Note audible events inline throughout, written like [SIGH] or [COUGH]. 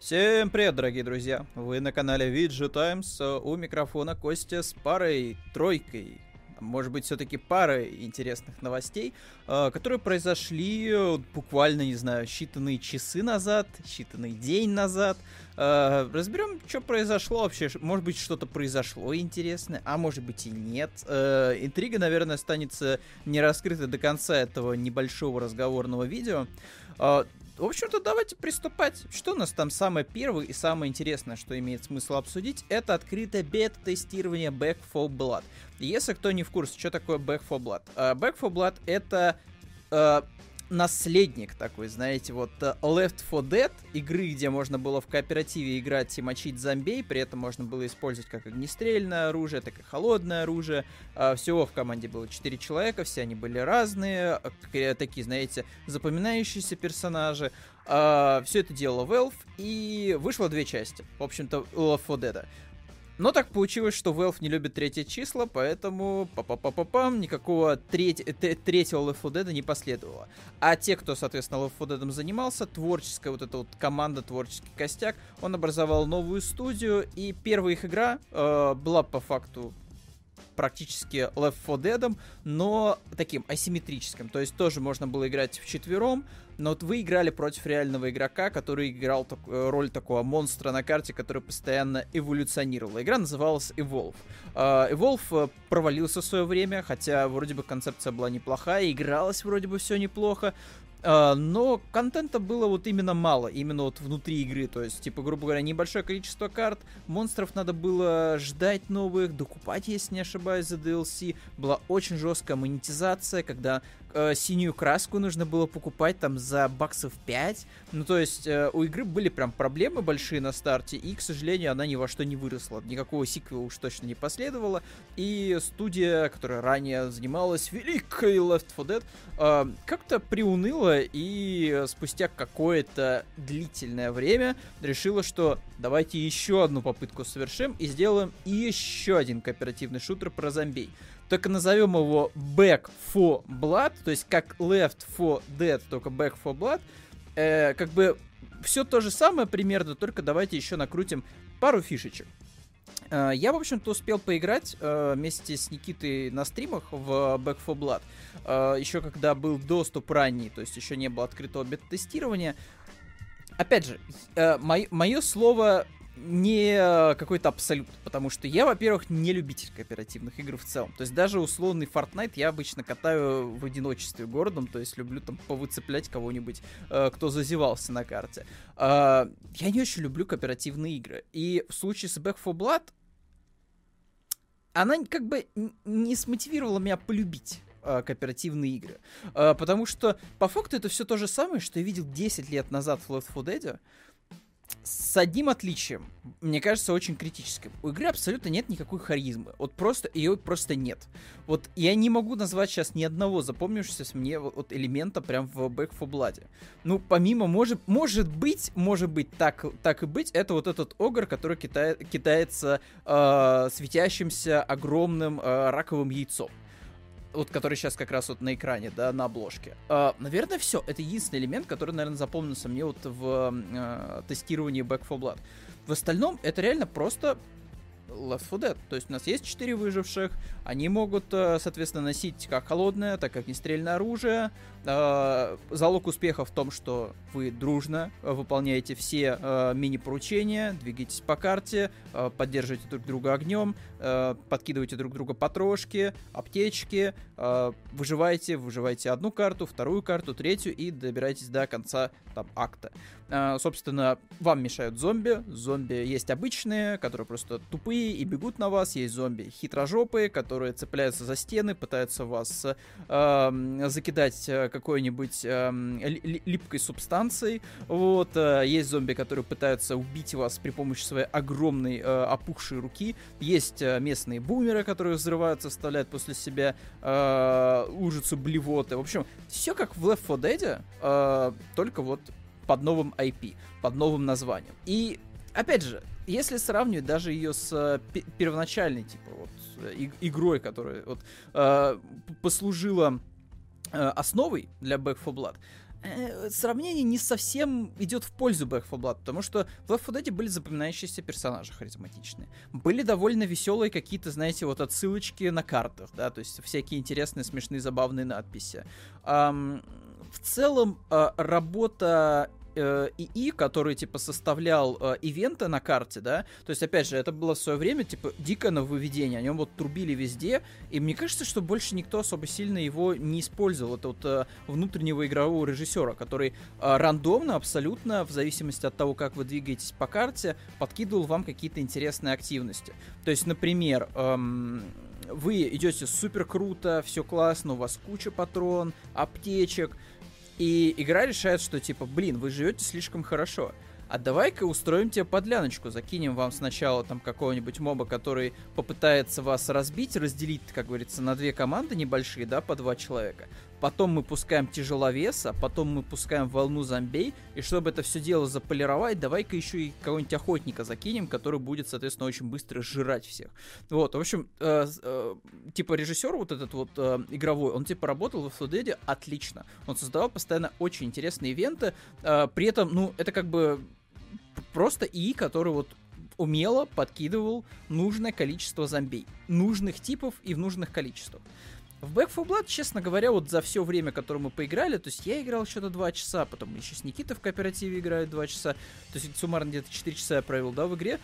Всем привет, дорогие друзья! Вы на канале VG Times, у микрофона Костя с парой, тройкой, может быть, все-таки парой интересных новостей, э, которые произошли буквально, не знаю, считанные часы назад, считанный день назад. Э, разберем, что произошло вообще. Может быть, что-то произошло интересное, а может быть и нет. Э, интрига, наверное, останется не раскрыта до конца этого небольшого разговорного видео. В общем-то, давайте приступать. Что у нас там самое первое и самое интересное, что имеет смысл обсудить, это открытое бета-тестирование Back 4 Blood. Если кто не в курсе, что такое Back 4 Blood. Uh, Back 4 Blood это uh, наследник такой, знаете, вот э, Left 4 Dead, игры, где можно было в кооперативе играть и мочить зомбей, при этом можно было использовать как огнестрельное оружие, так и холодное оружие. А, всего в команде было 4 человека, все они были разные, такие, знаете, запоминающиеся персонажи. А, все это делала Valve, и вышло две части, в общем-то, Left 4 Dead. Но так получилось, что Valve не любит третье число, поэтому па па па па пам никакого треть, третьего Left 4 Dead не последовало. А те, кто, соответственно, Left 4 Dead занимался, творческая вот эта вот команда, творческий костяк, он образовал новую студию, и первая их игра э, была по факту практически Left 4 Dead, но таким асимметрическим. То есть тоже можно было играть в четвером, но вот вы играли против реального игрока, который играл так, э, роль такого монстра на карте, который постоянно эволюционировал. Игра называлась Evolve. Uh, Evolve э, провалился в свое время, хотя вроде бы концепция была неплохая, игралась вроде бы все неплохо, но контента было вот именно мало, именно вот внутри игры, то есть, типа, грубо говоря, небольшое количество карт, монстров надо было ждать новых, докупать, если не ошибаюсь, за DLC, была очень жесткая монетизация, когда э, синюю краску нужно было покупать там за баксов 5. Ну, то есть э, у игры были прям проблемы большие на старте, и, к сожалению, она ни во что не выросла. Никакого сиквела уж точно не последовало. И студия, которая ранее занималась великой Left 4 Dead, э, как-то приуныла и спустя какое-то длительное время решила, что давайте еще одну попытку совершим и сделаем еще один кооперативный шутер про зомбей только назовем его Back for Blood, то есть как Left for Dead, только Back for Blood, э, как бы все то же самое примерно, только давайте еще накрутим пару фишечек. Э, я, в общем-то, успел поиграть э, вместе с Никитой на стримах в Back for Blood, э, еще когда был доступ ранний, то есть еще не было открытого бета-тестирования. Опять же, э, мое слово не э, какой-то абсолют, потому что я, во-первых, не любитель кооперативных игр в целом. То есть даже условный Fortnite я обычно катаю в одиночестве городом, то есть люблю там повыцеплять кого-нибудь, э, кто зазевался на карте. Э, я не очень люблю кооперативные игры. И в случае с Back 4 Blood она как бы не смотивировала меня полюбить э, кооперативные игры. Потому что по факту это все то же самое, что я видел 10 лет назад в Left 4 Dead с одним отличием, мне кажется, очень критическим. У игры абсолютно нет никакой харизмы. Вот просто ее просто нет. Вот я не могу назвать сейчас ни одного запомнившегося мне вот элемента прям в Back 4 Blood. Ну, помимо, может, может быть, может быть, так, так и быть, это вот этот огр, который китает, китается э, светящимся огромным э, раковым яйцом вот который сейчас как раз вот на экране, да, на обложке. Uh, наверное, все. Это единственный элемент, который, наверное, запомнился мне вот в uh, тестировании Back 4 Blood. В остальном это реально просто Left 4 Dead. То есть у нас есть 4 выживших, они могут, э, соответственно, носить как холодное, так как нестрельное оружие. Э, залог успеха в том, что вы дружно выполняете все э, мини-поручения, двигаетесь по карте, поддерживаете друг друга огнем, подкидываете друг друга потрошки, аптечки, выживаете, выживаете одну карту, вторую карту, третью и добираетесь до конца там, акта. Собственно, вам мешают зомби. Зомби есть обычные, которые просто тупые и бегут на вас. Есть зомби хитрожопые, которые цепляются за стены, пытаются вас э, закидать какой-нибудь э, липкой субстанцией. Вот. Э, есть зомби, которые пытаются убить вас при помощи своей огромной э, опухшей руки. Есть э, местные бумеры, которые взрываются, оставляют после себя э, лужицу блевоты. В общем, все как в Left 4 Dead, э, только вот под новым IP, под новым названием. И опять же, если сравнивать даже ее с э, первоначальной, типа, вот, и, игрой, которая вот, э, послужила э, основой для Back 4 Blood, э, сравнение не совсем идет в пользу Back 4 Blood, потому что в Left 4 Dead были запоминающиеся персонажи харизматичные. Были довольно веселые какие-то, знаете, вот отсылочки на картах, да, то есть всякие интересные, смешные, забавные надписи. Эм, в целом, э, работа э, ИИ, который, типа, составлял э, ивенты на карте, да, то есть, опять же, это было в свое время, типа, дикое нововведение, о нем вот трубили везде, и мне кажется, что больше никто особо сильно его не использовал, это вот э, внутреннего игрового режиссера, который э, рандомно, абсолютно, в зависимости от того, как вы двигаетесь по карте, подкидывал вам какие-то интересные активности. То есть, например, эм, вы идете супер круто, все классно, у вас куча патрон, аптечек, и игра решает, что типа, блин, вы живете слишком хорошо. А давай-ка устроим тебе подляночку, закинем вам сначала там какого-нибудь моба, который попытается вас разбить, разделить, как говорится, на две команды небольшие, да, по два человека потом мы пускаем тяжеловеса, потом мы пускаем волну зомбей, и чтобы это все дело заполировать, давай-ка еще и кого-нибудь охотника закинем, который будет, соответственно, очень быстро жрать всех. Вот, в общем, э, э, типа режиссер вот этот вот э, игровой, он типа работал в Dead отлично. Он создавал постоянно очень интересные ивенты, э, при этом, ну, это как бы просто ИИ, который вот умело подкидывал нужное количество зомбей. Нужных типов и в нужных количествах. В Back 4 Blood, честно говоря, вот за все время, которое мы поиграли, то есть я играл что-то 2 часа, потом еще с Никитой в кооперативе играет 2 часа, то есть суммарно где-то 4 часа я провел, да, в игре.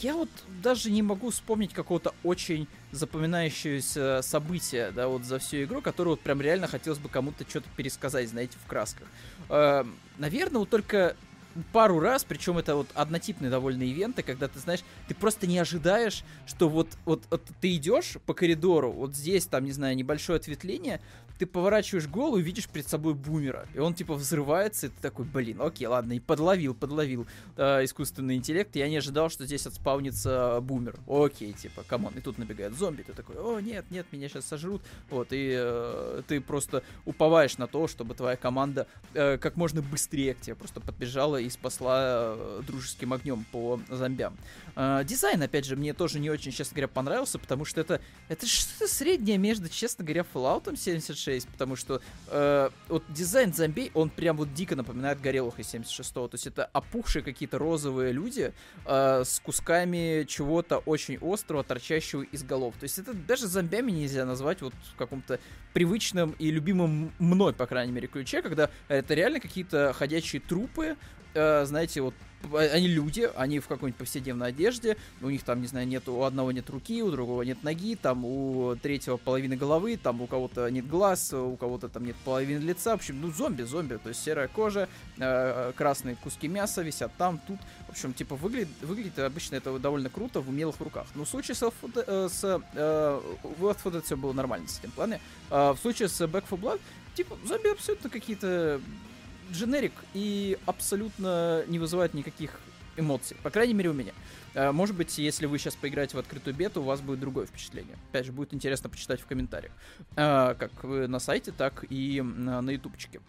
Я вот даже не могу вспомнить какого-то очень запоминающегося события, да, вот за всю игру, которое вот прям реально хотелось бы кому-то что-то пересказать, знаете, в красках. Э, наверное, вот только пару раз, причем это вот однотипные довольно ивенты, когда ты знаешь, ты просто не ожидаешь, что вот, вот, вот ты идешь по коридору, вот здесь там, не знаю, небольшое ответвление, ты поворачиваешь голову и видишь перед собой бумера. И он типа взрывается, и ты такой, блин, окей, ладно, и подловил, подловил э, искусственный интеллект. Я не ожидал, что здесь отспаунится бумер. Окей, типа, come on. И тут набегает зомби, ты такой, о, нет, нет, меня сейчас сожрут. Вот, и э, ты просто уповаешь на то, чтобы твоя команда э, как можно быстрее к тебе просто подбежала и спасла э, дружеским огнем по зомбям. Э, дизайн, опять же, мне тоже не очень, честно говоря, понравился, потому что это, это что-то среднее между, честно говоря, Fallout 76 76, потому что э, вот дизайн зомбей, он прям вот дико напоминает Горелых из 76-го. То есть это опухшие какие-то розовые люди э, с кусками чего-то очень острого, торчащего из голов. То есть это даже зомбями нельзя назвать вот в каком-то привычном и любимом мной, по крайней мере, ключе, когда это реально какие-то ходячие трупы, э, знаете, вот они люди, они в какой-нибудь повседневной одежде, у них там, не знаю, нет, у одного нет руки, у другого нет ноги, там у третьего половины головы, там у кого-то нет глаз, у кого-то там нет половины лица, в общем, ну, зомби, зомби, то есть серая кожа, э, красные куски мяса висят там, тут, в общем, типа, выглядит, выглядит обычно это довольно круто в умелых руках. Но в случае с, э, с э, Left 4 все было нормально с этим плане, э, в случае с Back 4 Blood, типа, зомби абсолютно какие-то дженерик и абсолютно не вызывает никаких эмоций. По крайней мере, у меня. А, может быть, если вы сейчас поиграете в открытую бету, у вас будет другое впечатление. Опять же, будет интересно почитать в комментариях. А, как на сайте, так и на ютубчике.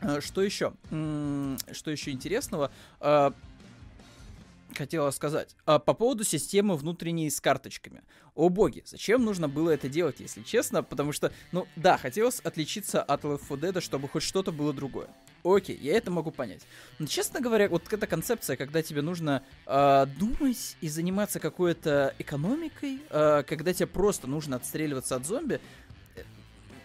А, что еще? Что еще интересного? хотела сказать. По поводу системы внутренней с карточками. О боги, зачем нужно было это делать, если честно? Потому что, ну да, хотелось отличиться от Left 4 Dead, чтобы хоть что-то было другое. Окей, я это могу понять. Но, честно говоря, вот эта концепция, когда тебе нужно э, думать и заниматься какой-то экономикой, э, когда тебе просто нужно отстреливаться от зомби, э,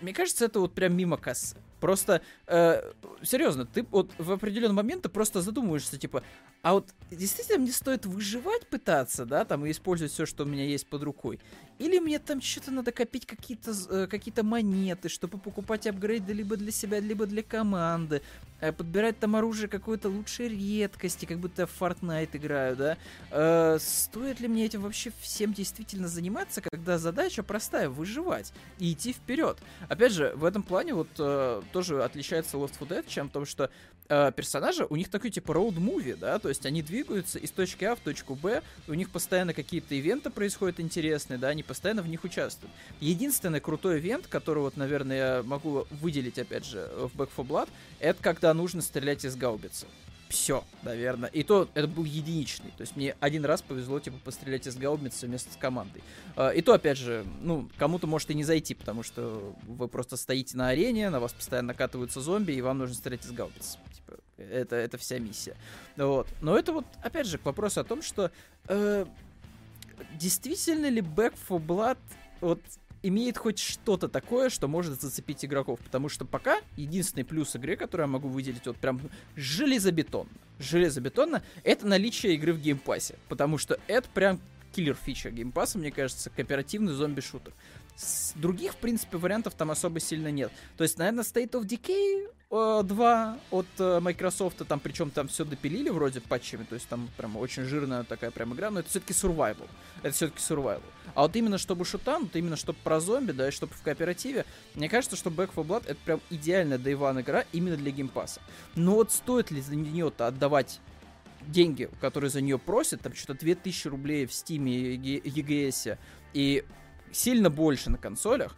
мне кажется, это вот прям мимо кассы. Просто, э, серьезно, ты вот в определенный момент ты просто задумываешься, типа, а вот действительно мне стоит выживать пытаться, да, там, использовать все, что у меня есть под рукой? Или мне там что-то надо копить какие-то э, какие монеты, чтобы покупать апгрейды либо для себя, либо для команды, э, подбирать там оружие какой-то лучшей редкости, как будто в Fortnite играю, да? Э, стоит ли мне этим вообще всем действительно заниматься, когда задача простая — выживать и идти вперед? Опять же, в этом плане вот э, тоже отличается Left 4 Dead, чем то, что э, персонажи, у них такой типа роуд-муви, да, то есть они двигаются из точки А в точку Б, у них постоянно какие-то ивенты происходят интересные, да, они постоянно в них участвуют. Единственный крутой ивент, который вот, наверное, я могу выделить, опять же, в Back 4 Blood, это когда нужно стрелять из гаубицы. Все, наверное. И то это был единичный. То есть мне один раз повезло, типа, пострелять из гаубицы вместе с командой. А, и то, опять же, ну, кому-то может и не зайти, потому что вы просто стоите на арене, на вас постоянно накатываются зомби, и вам нужно стрелять из гаубиц. Типа, это, это вся миссия. Вот. Но это вот, опять же, к вопросу о том, что э, действительно ли Back for Blood вот имеет хоть что-то такое, что может зацепить игроков. Потому что пока единственный плюс игры, который я могу выделить вот прям железобетонно, железобетонно, это наличие игры в Game Pass е. Потому что это прям киллер фича Game Pass а, мне кажется, кооперативный зомби-шутер. С других, в принципе, вариантов там особо сильно нет. То есть, наверное, State of Decay 2 от э, Microsoft, там причем там все допилили вроде патчами, то есть там прям очень жирная такая прям игра, но это все-таки survival. Это все-таки survival. А вот именно чтобы шутан, вот именно чтобы про зомби, да, и чтобы в кооперативе, мне кажется, что Back 4 Blood это прям идеальная Day One игра именно для геймпаса. Но вот стоит ли за нее-то отдавать деньги, которые за нее просят, там что-то 2000 рублей в Steam и EGS, и сильно больше на консолях,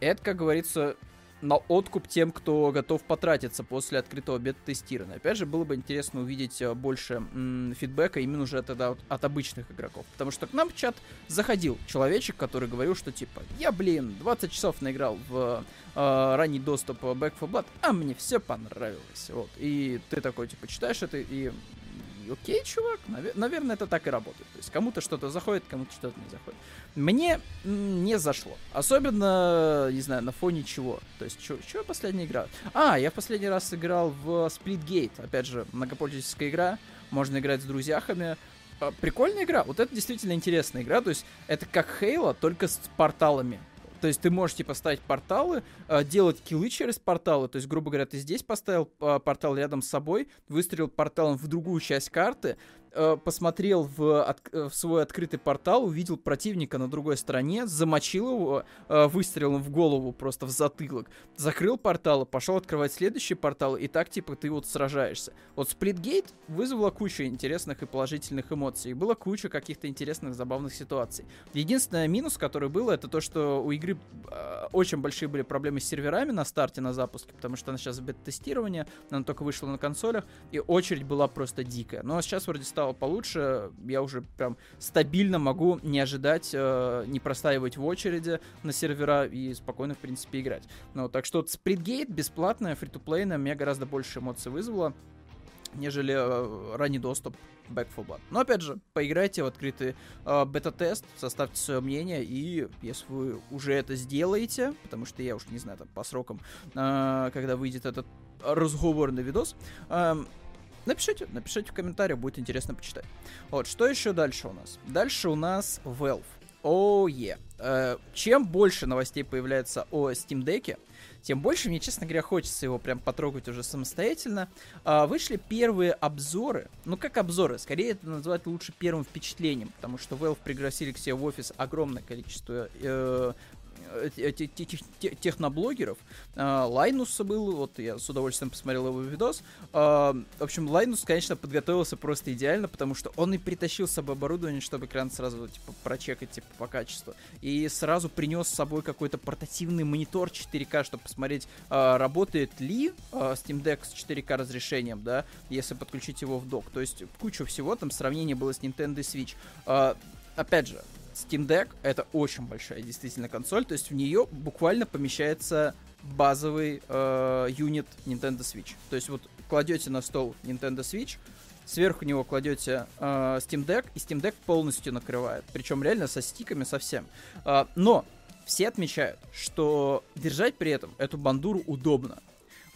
это, как говорится, на откуп тем, кто готов потратиться после открытого бета-тестирования. Опять же, было бы интересно увидеть э, больше м, фидбэка именно уже тогда от, от обычных игроков. Потому что к нам в чат заходил человечек, который говорил, что типа, я, блин, 20 часов наиграл в э, ранний доступ Back 4 Blood, а мне все понравилось. Вот. И ты такой, типа, читаешь это и окей, чувак, навер- наверное, это так и работает. То есть кому-то что-то заходит, кому-то что-то не заходит. Мне не зашло. Особенно, не знаю, на фоне чего. То есть, что я последний играл? А, я в последний раз играл в Splitgate. Опять же, многопользовательская игра. Можно играть с друзьями. А, прикольная игра. Вот это действительно интересная игра. То есть, это как Halo, только с порталами. То есть ты можешь, типа, ставить порталы, э, делать киллы через порталы. То есть, грубо говоря, ты здесь поставил э, портал рядом с собой, выстрелил порталом в другую часть карты, э, посмотрел в, от, э, в свой открытый портал, увидел противника на другой стороне, замочил его э, выстрелом в голову, просто в затылок, закрыл портал, пошел открывать следующий портал, и так, типа, ты вот сражаешься. Вот Сплитгейт вызвала кучу интересных и положительных эмоций, и было куча каких-то интересных, забавных ситуаций. Единственный минус, который был, это то, что у игры э, очень большие были проблемы с серверами на старте, на запуске, потому что она сейчас в бета-тестировании, она только вышла на консолях, и очередь была просто дикая. Но сейчас вроде стало стало получше, я уже прям стабильно могу не ожидать, э, не простаивать в очереди на сервера и спокойно, в принципе, играть. Ну, так что Splitgate бесплатная, фри-то-плейная, мне гораздо больше эмоций вызвала, нежели э, ранний доступ Back 4 Blood. Но опять же, поиграйте в открытый э, бета-тест, составьте свое мнение, и если вы уже это сделаете, потому что я уж не знаю, там, по срокам, э, когда выйдет этот разговорный видос, э, Напишите, напишите в комментариях, будет интересно почитать. Вот, что еще дальше у нас? Дальше у нас Valve. О, oh, yeah. э, чем больше новостей появляется о Steam Deck, тем больше мне, честно говоря, хочется его прям потрогать уже самостоятельно. Э, вышли первые обзоры. Ну, как обзоры? Скорее это называть лучше первым впечатлением, потому что Valve пригласили к себе в офис огромное количество Э, техноблогеров. А, Лайнус был, вот я с удовольствием посмотрел его видос. А, в общем, Лайнус, конечно, подготовился просто идеально, потому что он и притащил с собой оборудование, чтобы экран сразу типа прочекать типа по качеству. И сразу принес с собой какой-то портативный монитор 4К, чтобы посмотреть, а, работает ли Steam Deck с 4К разрешением, да, если подключить его в док. То есть кучу всего, там сравнение было с Nintendo Switch. Опять же, Steam Deck это очень большая действительно консоль, то есть в нее буквально помещается базовый э, Nintendo Switch. То есть вот кладете на стол Nintendo Switch, сверху него кладете э, Steam Deck, и Steam Deck полностью накрывает. Причем реально со стиками совсем. Э, но все отмечают, что держать при этом эту бандуру удобно.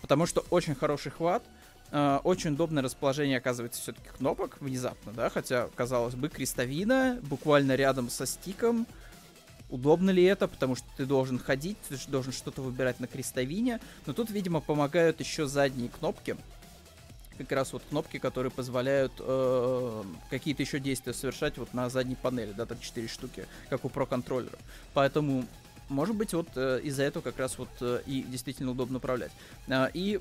Потому что очень хороший хват, Uh, очень удобное расположение оказывается все-таки кнопок внезапно, да, хотя, казалось бы, крестовина буквально рядом со стиком. Удобно ли это, потому что ты должен ходить, ты должен что-то выбирать на крестовине, но тут, видимо, помогают еще задние кнопки, как раз вот кнопки, которые позволяют э, какие-то еще действия совершать вот на задней панели, да, там 4 штуки, как у Pro контроллера. Поэтому может быть, вот э, из-за этого как раз вот э, и действительно удобно управлять. Э, и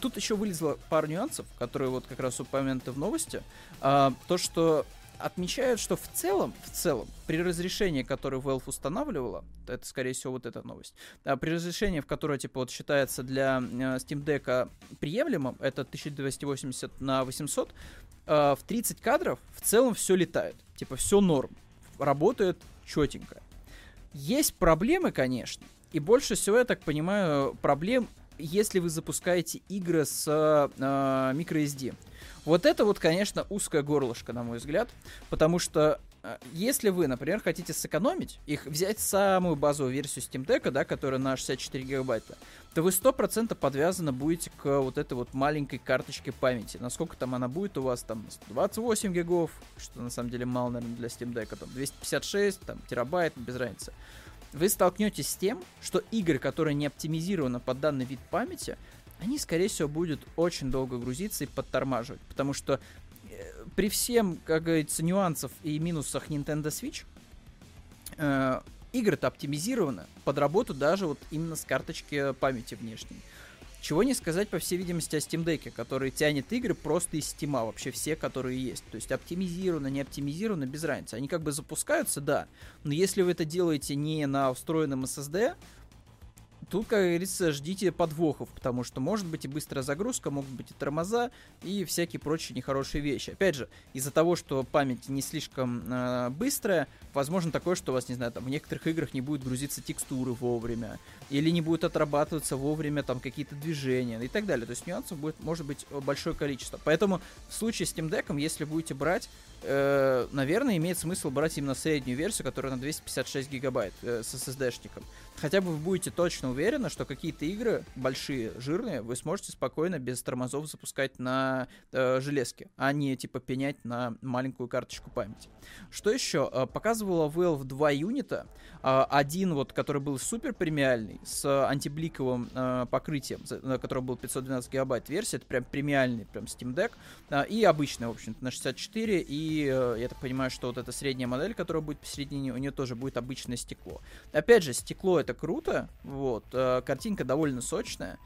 тут еще вылезло пару нюансов, которые вот как раз упомянуты в новости. А, то, что отмечают, что в целом, в целом, при разрешении, которое Valve устанавливала, это, скорее всего, вот эта новость, а, при разрешении, в которое, типа, вот считается для э, Steam Deck приемлемым, это 1280 на 800, э, в 30 кадров в целом все летает. Типа, все норм. Работает четенько. Есть проблемы, конечно, и больше всего, я так понимаю, проблем, если вы запускаете игры с э, microSD. Вот это вот, конечно, узкое горлышко, на мой взгляд, потому что э, если вы, например, хотите сэкономить, их взять самую базовую версию Steam Deck, да, которая на 64 гигабайта, то вы 100% подвязаны будете к вот этой вот маленькой карточке памяти. Насколько там она будет у вас, там, 28 гигов, что на самом деле мало, наверное, для Steam Deck, там, 256, там, терабайт, без разницы. Вы столкнетесь с тем, что игры, которые не оптимизированы под данный вид памяти, они, скорее всего, будут очень долго грузиться и подтормаживать. Потому что э, при всем, как говорится, нюансах и минусах Nintendo Switch, э, игры-то оптимизированы под работу даже вот именно с карточки памяти внешней. Чего не сказать, по всей видимости, о Steam Deck, который тянет игры просто из Steam, вообще все, которые есть. То есть оптимизировано, не оптимизировано, без разницы. Они как бы запускаются, да, но если вы это делаете не на встроенном SSD, тут, как говорится, ждите подвохов, потому что может быть и быстрая загрузка, могут быть и тормоза, и всякие прочие нехорошие вещи. Опять же, из-за того, что память не слишком э, быстрая, возможно такое, что у вас, не знаю, там в некоторых играх не будет грузиться текстуры вовремя, или не будет отрабатываться вовремя там какие-то движения и так далее. То есть нюансов будет, может быть большое количество. Поэтому в случае с Steam Deck, если будете брать, э, наверное, имеет смысл брать именно среднюю версию, которая на 256 гигабайт э, с SSD-шником. Хотя бы вы будете точно уверены, что какие-то игры большие, жирные, вы сможете спокойно без тормозов запускать на э, железке, а не типа пенять на маленькую карточку памяти. Что еще? Э, показывала Valve два юнита. Э, один вот, который был супер премиальный, с антибликовым э, покрытием, на котором был 512 гигабайт версия, это прям премиальный, прям Steam Deck, э, и обычный, в общем-то, на 64, и э, я так понимаю, что вот эта средняя модель, которая будет посередине, у нее тоже будет обычное стекло. Опять же, стекло это круто, вот, э, картинка довольно сочная,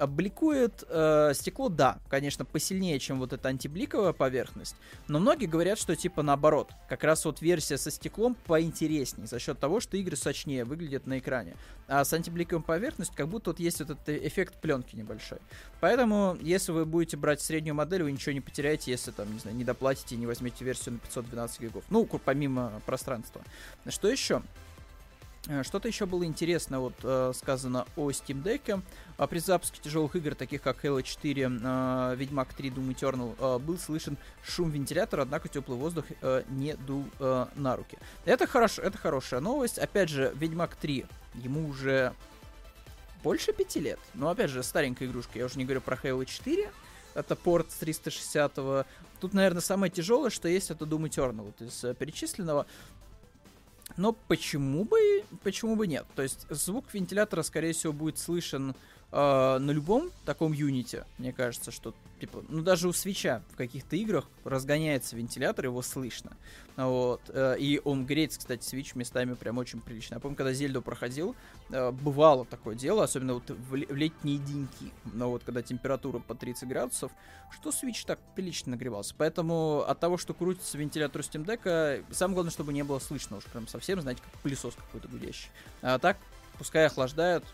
Бликует э, стекло, да, конечно, посильнее, чем вот эта антибликовая поверхность, но многие говорят, что типа наоборот, как раз вот версия со стеклом поинтереснее за счет того, что игры сочнее выглядят на экране, а с антибликовой поверхностью как будто вот есть вот этот эффект пленки небольшой. Поэтому, если вы будете брать среднюю модель, вы ничего не потеряете, если там, не знаю, не доплатите и не возьмете версию на 512 гигов. Ну, помимо пространства. Что еще? Э, что-то еще было интересно вот э, сказано о Steam Deck. А при запуске тяжелых игр, таких как Halo 4, э, Ведьмак 3, Doom Eternal, был слышен шум вентилятора, однако теплый воздух не дул на руки. Это хорошо, это хорошая новость. Опять же, Ведьмак 3, ему уже больше пяти лет. Но опять же, старенькая игрушка. Я уже не говорю про Halo 4. Это порт с 360 -го. Тут, наверное, самое тяжелое, что есть, это Doom Eternal вот из перечисленного. Но почему бы, почему бы нет? То есть звук вентилятора, скорее всего, будет слышен э, на любом таком юните. Мне кажется, что типа, ну даже у свеча в каких-то играх разгоняется вентилятор, его слышно. Вот. Э, и он греется, кстати, свич местами прям очень прилично. Я помню, когда Зельду проходил, э, бывало такое дело, особенно вот в, в летние деньки, но вот когда температура по 30 градусов, что свич так прилично нагревался. Поэтому от того, что крутится вентилятор Steam Deck, самое главное, чтобы не было слышно уж прям совсем, знаете, как пылесос какой-то гудящий. А так, пускай охлаждают,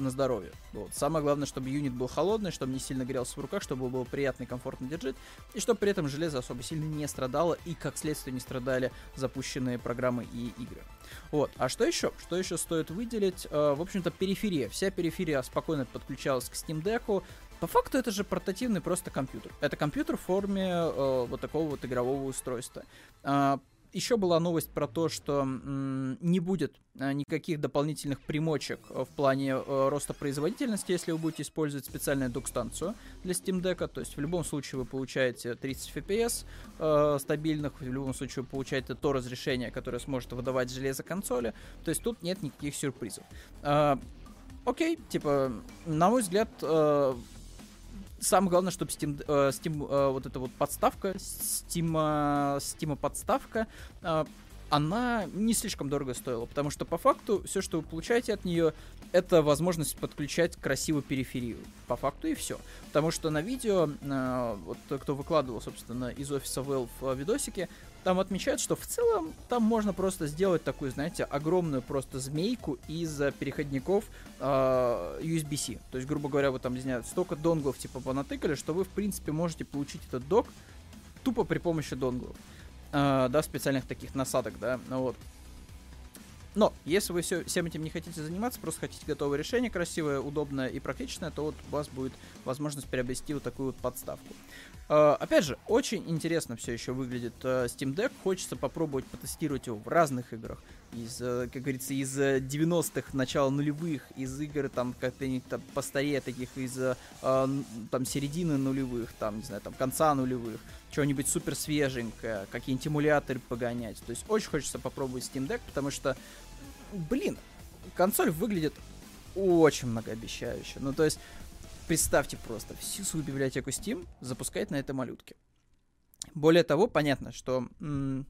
на здоровье. Вот. Самое главное, чтобы юнит был холодный, чтобы не сильно грелся в руках, чтобы было приятно и комфортно держать, и чтобы при этом железо особо сильно не страдало, и как следствие не страдали запущенные программы и игры. Вот. А что еще? Что еще стоит выделить? Э, в общем-то, периферия. Вся периферия спокойно подключалась к Steam Deck. По факту это же портативный просто компьютер. Это компьютер в форме э, вот такого вот игрового устройства. Э, еще была новость про то, что не будет а, никаких дополнительных примочек в плане э, роста производительности, если вы будете использовать специальную док-станцию для Steam Deck. То есть в любом случае вы получаете 30 FPS э, стабильных, в любом случае вы получаете то разрешение, которое сможет выдавать железо консоли. То есть тут нет никаких сюрпризов. Э, окей, типа, на мой взгляд, э, самое главное, чтобы Steam, э, Steam э, вот эта вот подставка, Steam, э, Steam подставка, э, она не слишком дорого стоила, потому что по факту все, что вы получаете от нее, это возможность подключать красивую периферию. По факту и все. Потому что на видео, э, вот кто выкладывал, собственно, из офиса Valve видосики, там отмечают, что в целом там можно просто сделать такую, знаете, огромную просто змейку из переходников э, USB-C. То есть, грубо говоря, вы там, не знаю, столько донглов типа понатыкали, что вы, в принципе, можете получить этот док тупо при помощи донглов. Э, да, специальных таких насадок, да, ну вот. Но, если вы все, всем этим не хотите заниматься, просто хотите готовое решение, красивое, удобное и практичное, то вот у вас будет возможность приобрести вот такую вот подставку. Uh, опять же, очень интересно все еще выглядит uh, Steam Deck. Хочется попробовать потестировать его в разных играх. Из, uh, как говорится, из 90-х, начала нулевых, из игр там как-то там постарее таких, из там середины нулевых, там, не знаю, там конца нулевых, что-нибудь супер свеженькое, какие-нибудь эмуляторы погонять. То есть очень хочется попробовать Steam Deck, потому что, блин, консоль выглядит очень многообещающе. Ну, то есть, представьте просто, всю свою библиотеку Steam запускать на этой малютке. Более того, понятно, что м-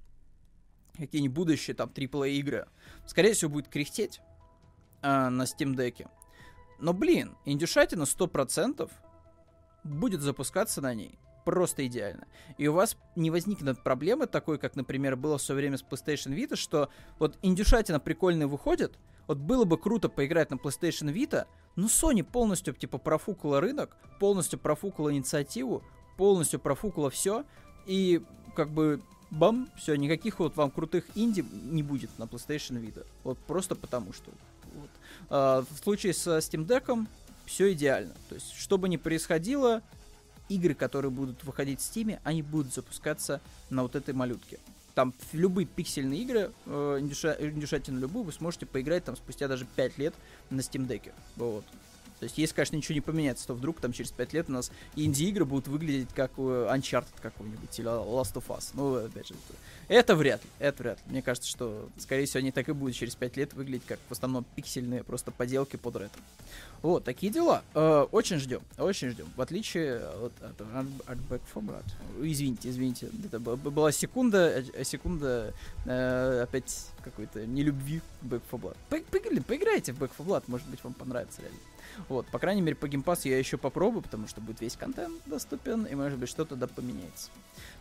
какие-нибудь будущие там AAA игры, скорее всего, будет кряхтеть э, на Steam Deck. Но, блин, индюшатина 100% будет запускаться на ней просто идеально. И у вас не возникнет проблемы такой, как, например, было в свое время с PlayStation Vita, что вот индюшатина прикольно выходит, вот было бы круто поиграть на PlayStation Vita, ну, Sony полностью, типа, профукала рынок, полностью профукала инициативу, полностью профукала все, и, как бы, бам, все, никаких вот вам крутых инди не будет на PlayStation Vita. Вот просто потому что. Вот. А, в случае с Steam Deck все идеально. То есть, что бы ни происходило, игры, которые будут выходить в Steam, они будут запускаться на вот этой малютке там любые пиксельные игры, э, индюшатину любую, вы сможете поиграть там спустя даже 5 лет на Steam Deck. Вот. То есть, если, конечно, ничего не поменяется, то вдруг там через 5 лет у нас инди-игры будут выглядеть как Uncharted какой-нибудь или Last of Us. Ну, опять же, это вряд ли, это вряд ли. Мне кажется, что, скорее всего, они так и будут через 5 лет выглядеть как в основном пиксельные просто поделки под ретро. Вот, такие дела. Э, очень ждем, очень ждем. В отличие от, от, от Back 4 Blood. Извините, извините. Это была секунда, э, секунда э, опять какой-то нелюбви к Back 4 Blood. По, поиграйте в Back 4 Blood, может быть, вам понравится реально. Вот, по крайней мере, по геймпасу я еще попробую, потому что будет весь контент доступен, и, может быть, что-то да поменяется.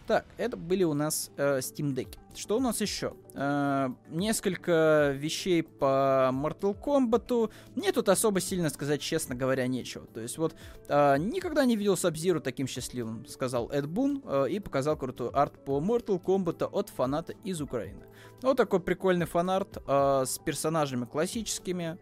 Так, это были у нас э, Steam Deck. Что у нас еще? Э, несколько вещей по Mortal Kombat. Мне тут особо сильно сказать, честно говоря, нечего. То есть вот э, никогда не видел Сабзиру таким счастливым, сказал Эд Бун, э, и показал крутую арт по Mortal Kombat от фаната из Украины. Вот такой прикольный фанарт э, с персонажами классическими,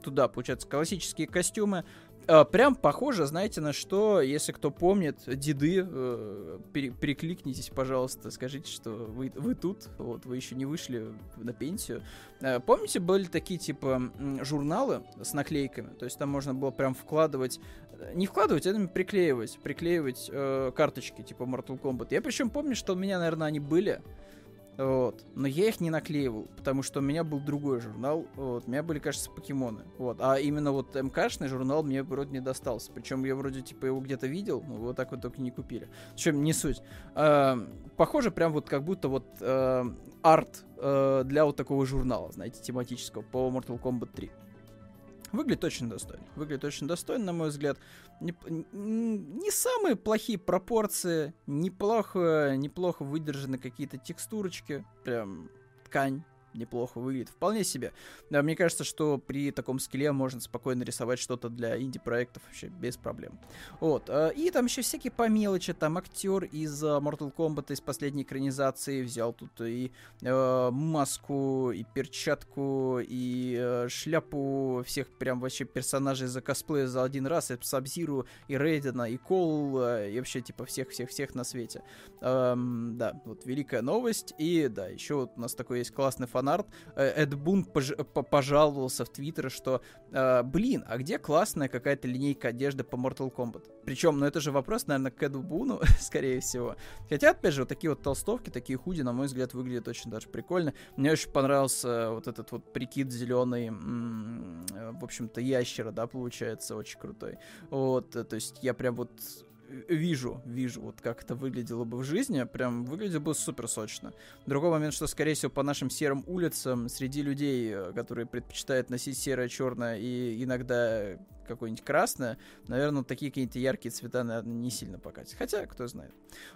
туда, получается, классические костюмы. А, прям похоже, знаете, на что, если кто помнит, деды, э, пере, перекликнитесь, пожалуйста, скажите, что вы, вы тут, вот, вы еще не вышли на пенсию. Э, помните, были такие, типа, журналы с наклейками? То есть там можно было прям вкладывать, э, не вкладывать, а приклеивать, приклеивать э, карточки, типа Mortal Kombat. Я причем помню, что у меня, наверное, они были, вот. Но я их не наклеивал, потому что у меня был другой журнал. Вот. У меня были, кажется, покемоны. Вот. А именно вот МКшный журнал мне вроде не достался. Причем я вроде типа его где-то видел, но вот так вот только не купили. Общем, не суть. Э, похоже, прям вот как будто вот э, арт э, для вот такого журнала, знаете, тематического по Mortal Kombat 3. Выглядит очень достойно. Выглядит очень достойно, на мой взгляд. Не, не самые плохие пропорции, неплохо, неплохо выдержаны какие-то текстурочки. Прям ткань неплохо выглядит. Вполне себе. Да, мне кажется, что при таком скилле можно спокойно рисовать что-то для инди-проектов вообще без проблем. Вот. Э, и там еще всякие по мелочи. Там актер из э, Mortal Kombat из последней экранизации взял тут и э, маску, и перчатку, и э, шляпу всех прям вообще персонажей за косплея за один раз. И Сабзиру, и Рейдена, и Кол, и вообще типа всех-всех-всех на свете. Эм, да, вот великая новость. И да, еще вот у нас такой есть классный фанарт. Э, Эд Бун пож пожаловался в Твиттер, что, э, блин, а где классная какая-то линейка одежды по Mortal Kombat? Причем, ну это же вопрос, наверное, к Эду Буну, [LAUGHS] скорее всего. Хотя, опять же, вот такие вот толстовки, такие худи, на мой взгляд, выглядят очень даже прикольно. Мне очень понравился вот этот вот прикид зеленый, в общем-то, ящера, да, получается, очень крутой. Вот, то есть я прям вот вижу, вижу, вот как это выглядело бы в жизни, прям выглядело бы супер сочно. Другой момент, что, скорее всего, по нашим серым улицам, среди людей, э, которые предпочитают носить серое, черное и иногда какое-нибудь красное, наверное, такие какие-то яркие цвета, наверное, не сильно покатят. Хотя, кто знает.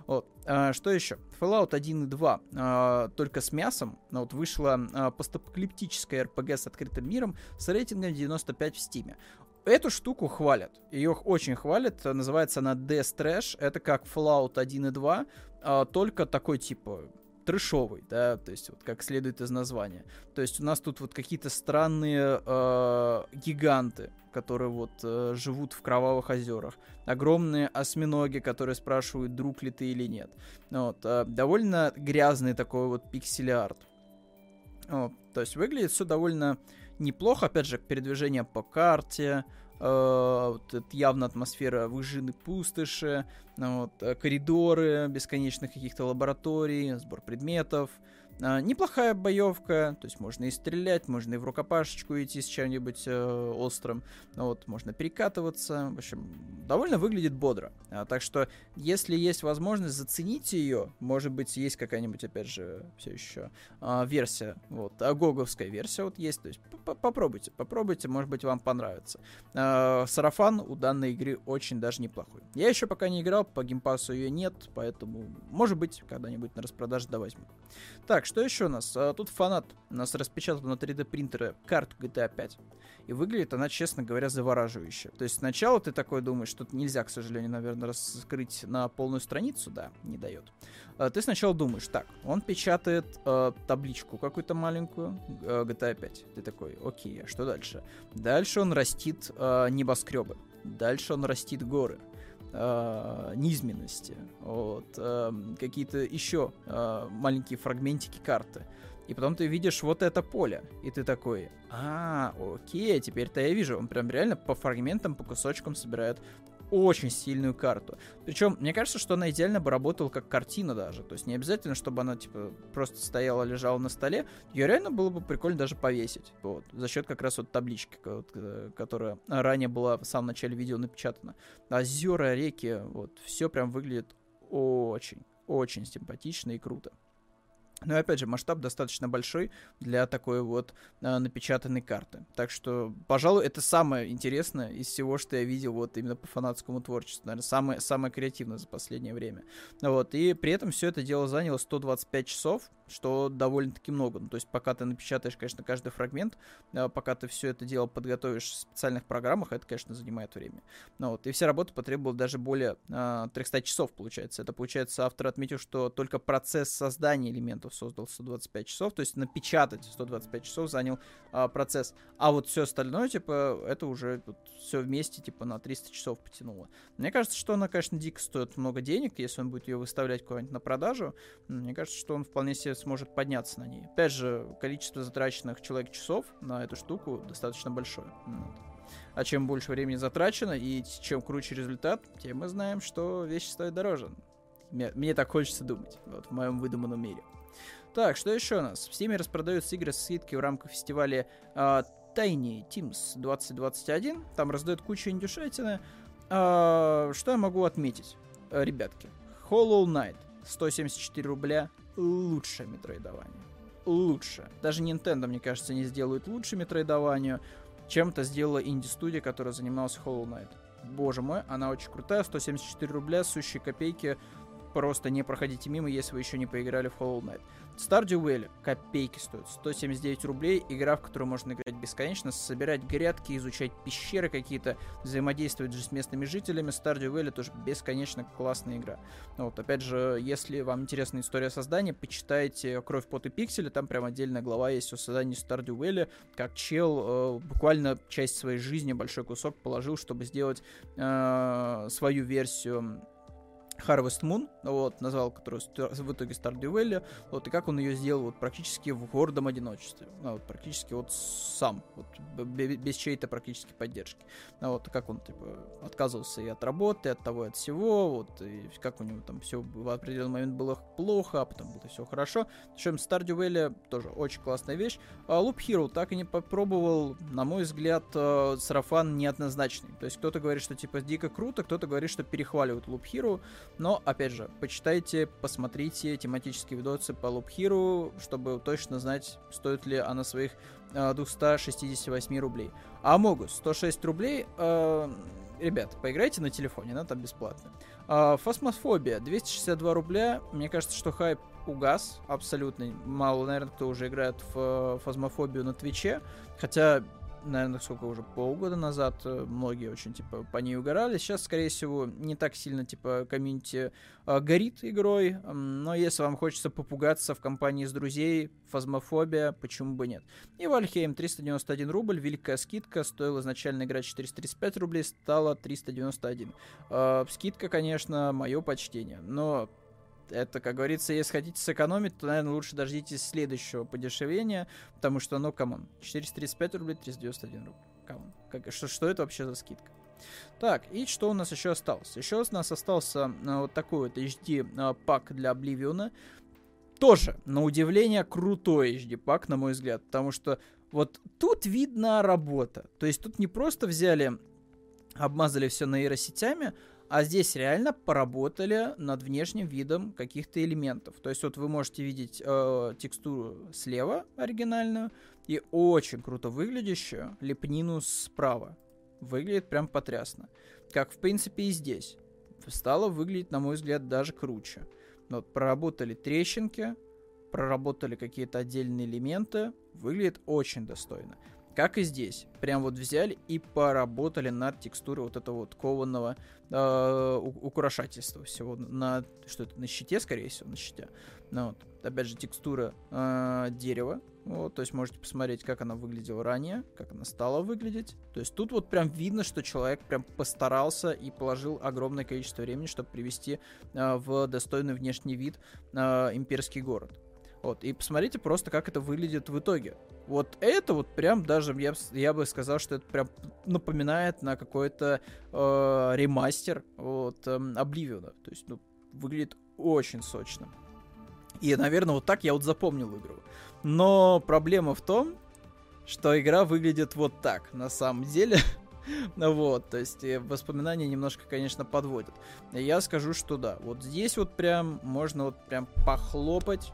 Вот. А, что еще? Fallout 1 и 2 а, только с мясом. Но вот вышла а, постапокалиптическая RPG с открытым миром с рейтингом 95 в Стиме. Эту штуку хвалят. Ее очень хвалят. Называется она Death Trash. Это как Fallout 1 и 2, а, только такой типа трешовый, да, то есть вот как следует из названия. То есть у нас тут вот какие-то странные э, гиганты, которые вот э, живут в кровавых озерах, огромные осьминоги, которые спрашивают, друг ли ты или нет. Вот, э, довольно грязный такой вот пиксель-арт. Вот, то есть выглядит все довольно неплохо, опять же, передвижение по карте, Э, вот, явно атмосфера выжженной пустоши, вот, э, коридоры бесконечных каких-то лабораторий, сбор предметов, а, неплохая боевка, то есть можно и стрелять, можно и в рукопашечку идти с чем-нибудь э, острым, вот, можно перекатываться, в общем, довольно выглядит бодро. А, так что, если есть возможность, зацените ее, может быть, есть какая-нибудь, опять же, все еще э, версия, вот, а гоговская версия вот есть, то есть попробуйте, попробуйте, может быть, вам понравится. Э, сарафан у данной игры очень даже неплохой. Я еще пока не играл, по геймпасу ее нет, поэтому, может быть, когда-нибудь на распродаже да возьму. Так, так, что еще у нас? А, тут фанат у нас распечатал на 3D принтере карту GTA 5. И выглядит она, честно говоря, завораживающе. То есть сначала ты такой думаешь, что нельзя, к сожалению, наверное, раскрыть на полную страницу, да, не дает. А, ты сначала думаешь, так, он печатает э, табличку какую-то маленькую, э, GTA 5. Ты такой, окей, а что дальше? Дальше он растит э, небоскребы. Дальше он растит горы э, низменности, вот, э, какие-то еще э, маленькие фрагментики карты. И потом ты видишь вот это поле, и ты такой, а, окей, теперь-то я вижу, он прям реально по фрагментам, по кусочкам собирает очень сильную карту. Причем, мне кажется, что она идеально бы работала как картина даже. То есть не обязательно, чтобы она, типа, просто стояла, лежала на столе. Ее реально было бы прикольно даже повесить. Вот. За счет как раз вот таблички, э, которая ранее была в самом начале видео напечатана. Озера, реки, вот. Все прям выглядит очень, очень симпатично и круто. Но опять же, масштаб достаточно большой для такой вот э, напечатанной карты. Так что, пожалуй, это самое интересное из всего, что я видел вот именно по фанатскому творчеству. Наверное, самое, самое креативное за последнее время. Вот. И при этом все это дело заняло 125 часов, что довольно-таки много. Ну, то есть, пока ты напечатаешь, конечно, каждый фрагмент, э, пока ты все это дело подготовишь в специальных программах, это, конечно, занимает время. Ну, вот. И вся работа потребовала даже более э, 300 часов, получается. Это, получается, автор отметил, что только процесс создания элементов создал 125 часов, то есть напечатать 125 часов занял а, процесс. А вот все остальное, типа, это уже вот, все вместе, типа, на 300 часов потянуло. Мне кажется, что она, конечно, дико стоит много денег, если он будет ее выставлять куда-нибудь на продажу. Мне кажется, что он вполне себе сможет подняться на ней. Опять же, количество затраченных человек часов на эту штуку достаточно большое. А чем больше времени затрачено и чем круче результат, тем мы знаем, что вещи стоят дороже. Мне, мне так хочется думать, вот в моем выдуманном мире. Так, что еще у нас? В Steam распродаются игры с скидки в рамках фестиваля uh, Tiny Teams 2021. Там раздают кучу индюшатины. Uh, что я могу отметить, uh, ребятки? Hollow Knight 174 рубля. Лучшее метроидование. Лучше. Даже Nintendo, мне кажется, не сделают лучше метроидованию, чем-то сделала инди-студия, которая занималась Hollow Knight. Боже мой, она очень крутая, 174 рубля, сущие копейки. Просто не проходите мимо, если вы еще не поиграли в Hollow Knight. Stardew Valley копейки стоит, 179 рублей, игра, в которую можно играть бесконечно, собирать грядки, изучать пещеры какие-то, взаимодействовать же с местными жителями. Stardew Valley тоже бесконечно классная игра. Вот, опять же, если вам интересна история создания, почитайте «Кровь, пот и пиксели», там прям отдельная глава есть о создании Stardew Valley, как чел э, буквально часть своей жизни, большой кусок положил, чтобы сделать э, свою версию Harvest Moon, вот, назвал которую в итоге Stardew Valley, вот, и как он ее сделал вот практически в гордом одиночестве, ну, вот, практически вот сам, вот, без чьей-то практически поддержки, ну, вот, как он, типа, отказывался и от работы, и от того, и от всего, вот, и как у него там все в определенный момент было плохо, а потом было все хорошо. Общем, Stardew Valley тоже очень классная вещь. А Loop Hero так и не попробовал, на мой взгляд, э, сарафан неоднозначный, то есть кто-то говорит, что, типа, дико круто, кто-то говорит, что перехваливают Loop Hero, но, опять же, почитайте, посмотрите тематические видосы по Loop Hero, чтобы точно знать, стоит ли она своих э, 268 рублей. А Амогус 106 рублей. Э, ребят, поиграйте на телефоне, она там бесплатная. Э, Фазмофобия 262 рубля. Мне кажется, что хайп угас абсолютно. Мало, наверное, кто уже играет в Фазмофобию на Твиче. Хотя наверное, сколько уже, полгода назад э, многие очень, типа, по ней угорали. Сейчас, скорее всего, не так сильно, типа, комьюнити э, горит игрой, но если вам хочется попугаться в компании с друзей, фазмофобия, почему бы нет. И Valheim 391 рубль, великая скидка, стоила изначально играть 435 рублей, стала 391. Э, скидка, конечно, мое почтение, но это, как говорится, если хотите сэкономить, то, наверное, лучше дождитесь следующего подешевления, потому что, ну, come on, 435 рублей, 391 рубль. Come on. Как, что, что это вообще за скидка? Так, и что у нас еще осталось? Еще у нас остался а, вот такой вот HD а, пак для Обливиона. Тоже, на удивление, крутой HD пак, на мой взгляд, потому что вот тут видна работа. То есть тут не просто взяли, обмазали все нейросетями, а здесь реально поработали над внешним видом каких-то элементов. То есть вот вы можете видеть э, текстуру слева оригинальную и очень круто выглядящую лепнину справа. Выглядит прям потрясно. Как в принципе и здесь. Стало выглядеть, на мой взгляд, даже круче. Вот проработали трещинки, проработали какие-то отдельные элементы. Выглядит очень достойно. Как и здесь. Прям вот взяли и поработали над текстурой вот этого вот кованого э, украшательства всего. На, что это, на щите, скорее всего, на щите. Ну, вот. Опять же, текстура э, дерева. Вот, то есть можете посмотреть, как она выглядела ранее, как она стала выглядеть. То есть тут вот прям видно, что человек прям постарался и положил огромное количество времени, чтобы привести э, в достойный внешний вид э, имперский город. Вот, и посмотрите просто, как это выглядит в итоге. Вот это вот прям даже, я, я бы сказал, что это прям напоминает на какой-то э, ремастер вот, э, Обливиона. То есть, ну, выглядит очень сочно. И, наверное, вот так я вот запомнил игру. Но проблема в том, что игра выглядит вот так, на самом деле. [LAUGHS] вот, то есть э, воспоминания немножко, конечно, подводят. Я скажу, что да, вот здесь вот прям можно вот прям похлопать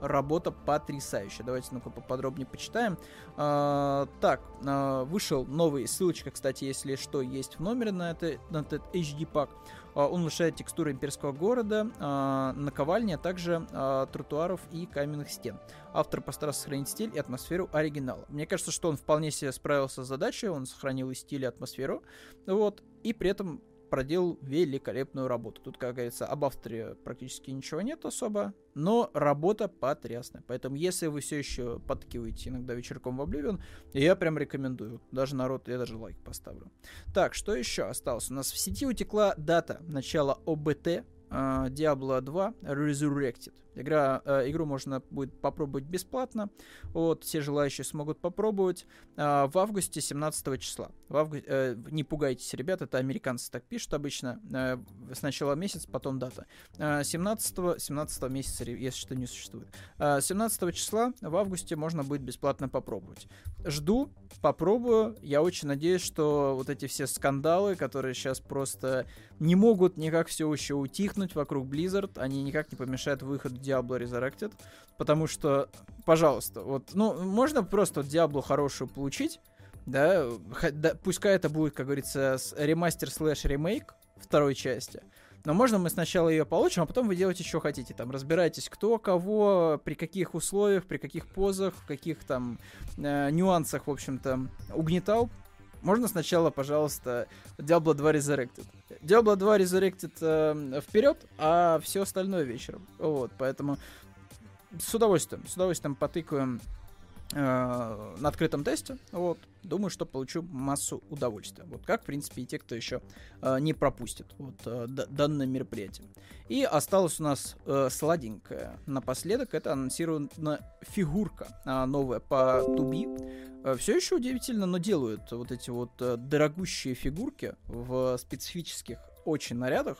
работа потрясающая. Давайте ну-ка поподробнее почитаем. А, так, а, вышел новый, ссылочка, кстати, если что, есть в номере на, это, на этот HD пак. А, он улучшает текстуру имперского города, а, наковальни, а также а, тротуаров и каменных стен. Автор постарался сохранить стиль и атмосферу оригинала. Мне кажется, что он вполне себе справился с задачей, он сохранил и стиль, и атмосферу, вот, и при этом проделал великолепную работу. Тут, как говорится, об авторе практически ничего нет особо, но работа потрясная. Поэтому, если вы все еще подкиваете иногда вечерком в Oblivion, я прям рекомендую. Даже народ, я даже лайк поставлю. Так, что еще осталось? У нас в сети утекла дата начала ОБТ uh, Diablo 2 Resurrected. Игра, э, игру можно будет попробовать бесплатно. Вот, все желающие смогут попробовать. Э, в августе 17 числа. В авгу... э, не пугайтесь, ребят, это американцы так пишут обычно. Э, сначала месяц, потом дата. Э, 17, 17 месяца, если что, не существует. Э, 17 числа в августе можно будет бесплатно попробовать. Жду, попробую. Я очень надеюсь, что вот эти все скандалы, которые сейчас просто не могут никак все еще утихнуть вокруг Blizzard, они никак не помешают выходу Diablo Resurrected, потому что, пожалуйста, вот, ну, можно просто Diablo хорошую получить, да, да пускай это будет, как говорится, ремастер слэш ремейк второй части, но можно мы сначала ее получим, а потом вы делаете, что хотите. Там разбирайтесь, кто кого, при каких условиях, при каких позах, в каких там э, нюансах, в общем-то, угнетал. Можно сначала, пожалуйста, Diablo 2 Resurrected. Diablo 2 Resurrected э, вперед, а все остальное вечером. Вот, поэтому с удовольствием, с удовольствием потыкаем Э, на открытом тесте. Вот. Думаю, что получу массу удовольствия. Вот как, в принципе, и те, кто еще э, не пропустит вот, э, данное мероприятие. И осталось у нас э, сладенькое. Напоследок это анонсирована фигурка э, новая по Туби. Э, все еще удивительно, но делают вот эти вот э, дорогущие фигурки в специфических очень нарядах.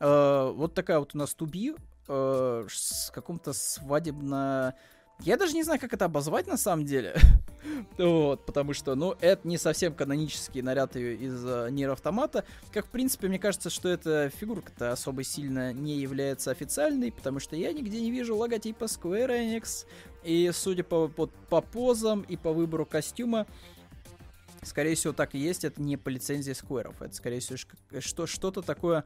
Э, вот такая вот у нас Туби э, с каком-то свадебно я даже не знаю, как это обозвать на самом деле. [LAUGHS] вот, потому что, ну, это не совсем канонический наряд из uh, Нир Автомата. Как, в принципе, мне кажется, что эта фигурка-то особо сильно не является официальной, потому что я нигде не вижу логотипа Square Enix. И, судя по, по, по позам и по выбору костюма, скорее всего, так и есть. Это не по лицензии Square. Это, скорее всего, что, что-то такое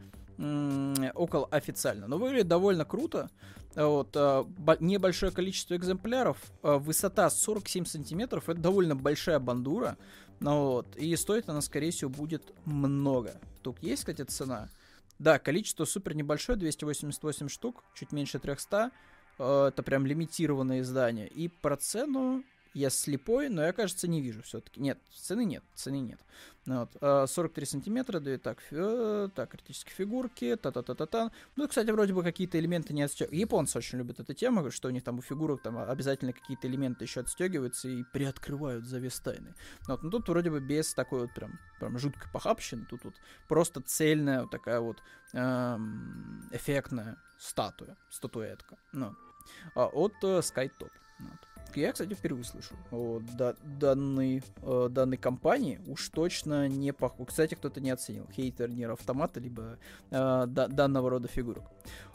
около официально. Но выглядит довольно круто. Вот, а, небольшое количество экземпляров, а, высота 47 сантиметров, это довольно большая бандура. Ну, вот, и стоит она, скорее всего, будет много. Тут есть, кстати, цена. Да, количество супер небольшое, 288 штук, чуть меньше 300. А, это прям лимитированное издание. И про цену я слепой, но я, кажется, не вижу все-таки. Нет, цены нет, цены нет. Ну вот. 43 а, сантиметра, да и так, фи- так, критические фигурки, та-та-та-та-та. Ну, кстати, вроде бы какие-то элементы не отстегиваются. Японцы очень любят эту тему, что у них там у фигурок там обязательно какие-то элементы еще отстегиваются и приоткрывают завес тайны. Ну вот. Но тут вроде бы без такой вот прям, прям жуткой похабщины. Тут вот просто цельная вот такая вот эм, эффектная статуя, статуэтка. Ну. А, от э, SkyTop. Ну вот. Я, кстати, впервые слышу о да, данной, о данной компании. Уж точно не похож. Кстати, кто-то не оценил. Хейтер Нир Автомата, либо э, да, данного рода фигурок.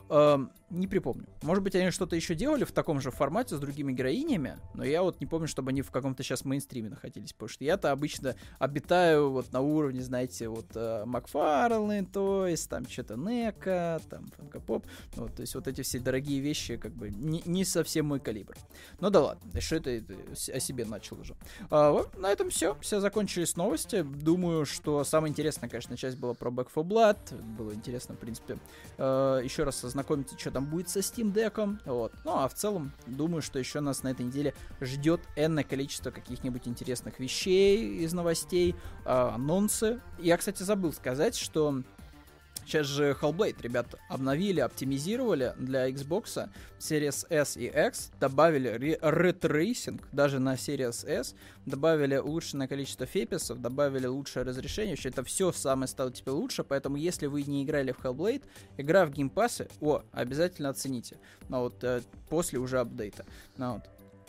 Э, не припомню. Может быть, они что-то еще делали в таком же формате с другими героинями, но я вот не помню, чтобы они в каком-то сейчас мейнстриме находились, потому что я-то обычно обитаю вот на уровне, знаете, вот э, Макфарлейн, то есть там что-то Нека, там Фанка Поп, вот, то есть вот эти все дорогие вещи как бы не, не совсем мой калибр. Ну да ладно, что это, это о себе начал уже. А, вот, на этом все, все закончились новости. Думаю, что самая интересная, конечно, часть была про Back 4 Blood, было интересно, в принципе, э, еще раз ознакомиться, что там будет со Steam Deck. Вот. Ну, а в целом, думаю, что еще нас на этой неделе ждет энное количество каких-нибудь интересных вещей из новостей, э, анонсы. Я, кстати, забыл сказать, что Сейчас же Hellblade, ребят, обновили, оптимизировали для Xbox Series S и X, добавили ray tracing даже на Series S, добавили улучшенное количество FPS ов, добавили лучшее разрешение, вообще это все самое стало теперь лучше, поэтому если вы не играли в Hellblade, игра в Game Pass е, о, обязательно оцените, но вот э, после уже апдейта, ну, вот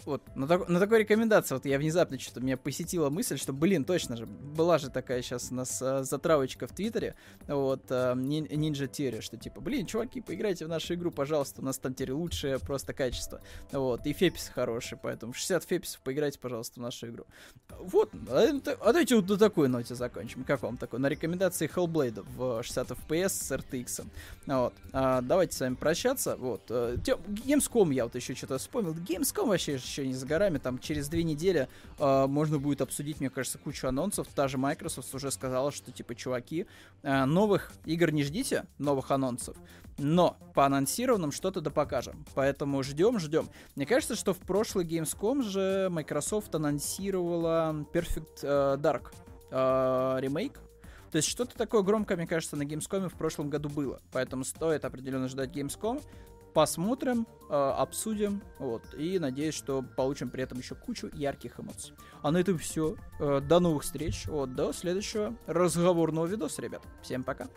вот на, так, на такой рекомендации вот я внезапно что-то меня посетила мысль, что, блин, точно же, была же такая сейчас у нас а, затравочка в Твиттере, вот, а, Ninja Theory, что типа, блин, чуваки, поиграйте в нашу игру, пожалуйста, у нас там теперь лучшее просто качество, вот, и феписы хорошие, поэтому 60 феписов поиграйте, пожалуйста, в нашу игру. Вот, а, а давайте вот на такой ноте закончим, как вам такой, на рекомендации Hellblade в 60 FPS с RTX, вот, а, давайте с вами прощаться, вот, а, Gamescom я вот еще что-то вспомнил, Gamescom вообще еще не за горами. Там через две недели э, можно будет обсудить, мне кажется, кучу анонсов. Та же Microsoft уже сказала, что типа, чуваки, э, новых игр не ждите, новых анонсов. Но по анонсированным что-то да покажем. Поэтому ждем, ждем. Мне кажется, что в прошлый Gamescom же Microsoft анонсировала Perfect э, Dark э, ремейк. То есть что-то такое громкое, мне кажется, на Gamescom в прошлом году было. Поэтому стоит определенно ждать Gamescom посмотрим, э, обсудим, вот, и надеюсь, что получим при этом еще кучу ярких эмоций. А на этом все. Э, до новых встреч, вот, до следующего разговорного видоса, ребят. Всем пока.